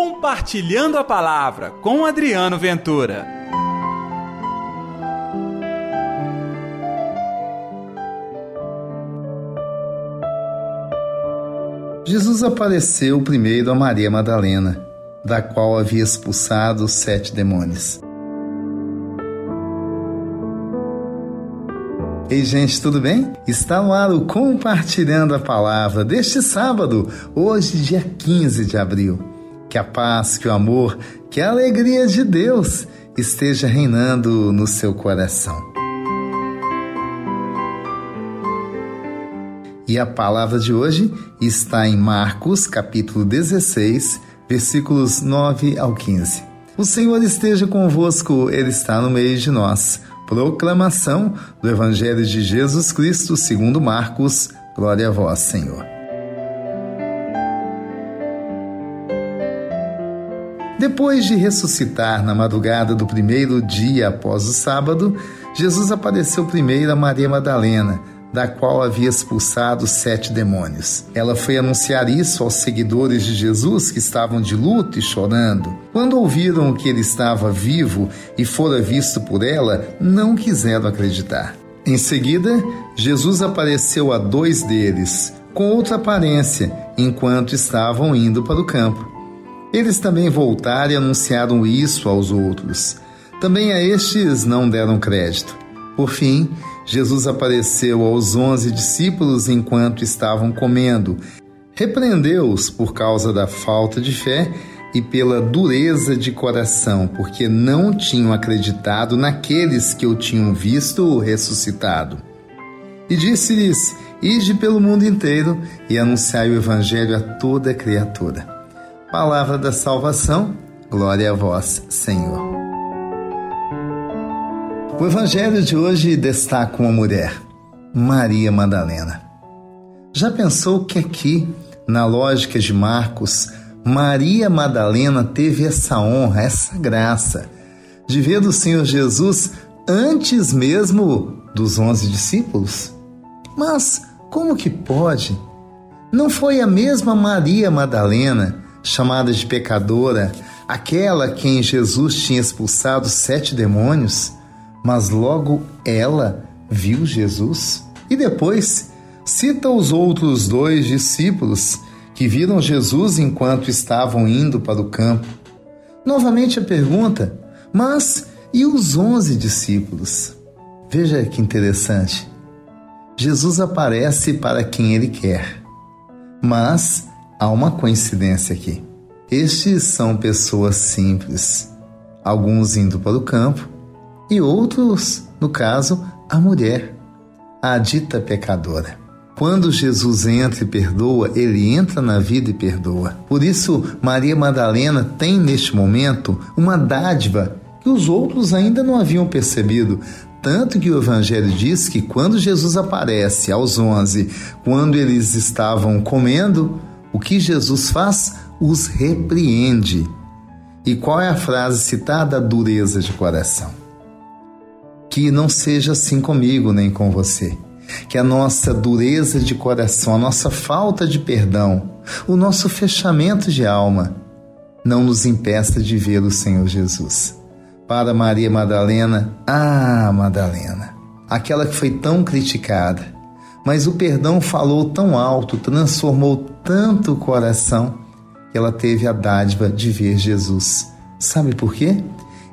Compartilhando a Palavra com Adriano Ventura. Jesus apareceu primeiro a Maria Madalena, da qual havia expulsado sete demônios. Ei, gente, tudo bem? Está no ar o Compartilhando a Palavra deste sábado, hoje, dia 15 de abril. Que a paz, que o amor, que a alegria de Deus esteja reinando no seu coração. E a palavra de hoje está em Marcos, capítulo 16, versículos 9 ao 15. O Senhor esteja convosco, Ele está no meio de nós. Proclamação do Evangelho de Jesus Cristo segundo Marcos. Glória a vós, Senhor. Depois de ressuscitar na madrugada do primeiro dia após o sábado, Jesus apareceu primeiro a Maria Madalena da qual havia expulsado sete demônios. Ela foi anunciar isso aos seguidores de Jesus que estavam de luto e chorando. Quando ouviram que ele estava vivo e fora visto por ela, não quiseram acreditar. Em seguida, Jesus apareceu a dois deles, com outra aparência, enquanto estavam indo para o campo. Eles também voltaram e anunciaram isso aos outros. Também a estes não deram crédito. Por fim, Jesus apareceu aos onze discípulos enquanto estavam comendo. Repreendeu-os por causa da falta de fé e pela dureza de coração, porque não tinham acreditado naqueles que o tinham visto ressuscitado. E disse-lhes: Ide pelo mundo inteiro e anunciai o Evangelho a toda criatura. Palavra da salvação, glória a vós, Senhor. O evangelho de hoje destaca uma mulher, Maria Madalena. Já pensou que aqui, na lógica de Marcos, Maria Madalena teve essa honra, essa graça de ver o Senhor Jesus antes mesmo dos onze discípulos? Mas como que pode? Não foi a mesma Maria Madalena, chamada de pecadora, aquela quem Jesus tinha expulsado sete demônios? mas logo ela viu Jesus. E depois cita os outros dois discípulos que viram Jesus enquanto estavam indo para o campo. Novamente a pergunta: mas e os onze discípulos? Veja que interessante. Jesus aparece para quem ele quer. Mas há uma coincidência aqui. Estes são pessoas simples, alguns indo para o campo e outros, no caso, a mulher, a dita pecadora. Quando Jesus entra e perdoa, ele entra na vida e perdoa. Por isso, Maria Madalena tem neste momento uma dádiva que os outros ainda não haviam percebido. Tanto que o Evangelho diz que quando Jesus aparece aos onze, quando eles estavam comendo, o que Jesus faz? Os repreende. E qual é a frase citada? Dureza de coração que não seja assim comigo nem com você. Que a nossa dureza de coração, a nossa falta de perdão, o nosso fechamento de alma não nos impeça de ver o Senhor Jesus. Para Maria Madalena, ah, Madalena, aquela que foi tão criticada, mas o perdão falou tão alto, transformou tanto o coração, que ela teve a dádiva de ver Jesus. Sabe por quê?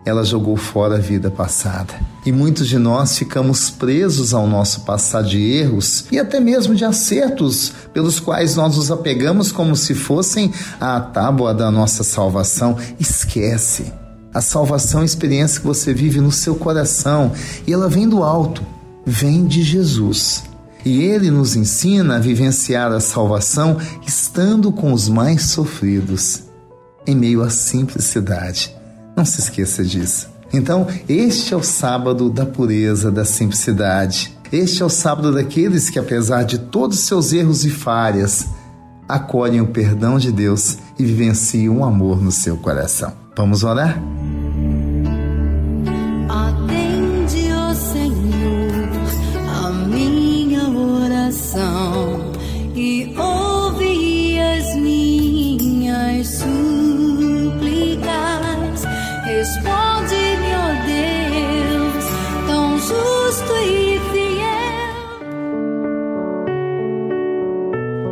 ela jogou fora a vida passada. E muitos de nós ficamos presos ao nosso passado de erros e até mesmo de acertos pelos quais nós nos apegamos como se fossem a tábua da nossa salvação. Esquece. A salvação é a experiência que você vive no seu coração e ela vem do alto, vem de Jesus. E ele nos ensina a vivenciar a salvação estando com os mais sofridos, em meio à simplicidade não se esqueça disso. Então, este é o sábado da pureza, da simplicidade. Este é o sábado daqueles que, apesar de todos os seus erros e falhas, acolhem o perdão de Deus e vivenciam o amor no seu coração. Vamos orar? e ouve as minhas súplicas. Responde-me, ó Deus, tão justo e fiel.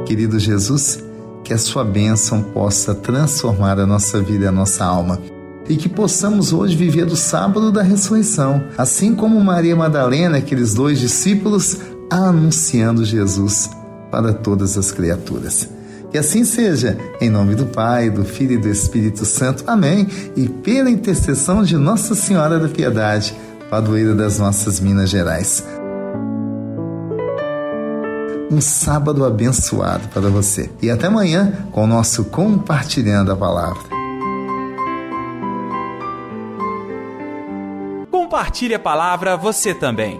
Querido Jesus, que a sua bênção possa transformar a nossa vida e a nossa alma e que possamos hoje viver o sábado da ressurreição, assim como Maria Madalena, aqueles dois discípulos, anunciando Jesus para todas as criaturas. Que assim seja, em nome do Pai, do Filho e do Espírito Santo. Amém. E pela intercessão de Nossa Senhora da Piedade, padroeira das nossas Minas Gerais. Um sábado abençoado para você. E até amanhã com o nosso Compartilhando a Palavra. Compartilhe a palavra você também.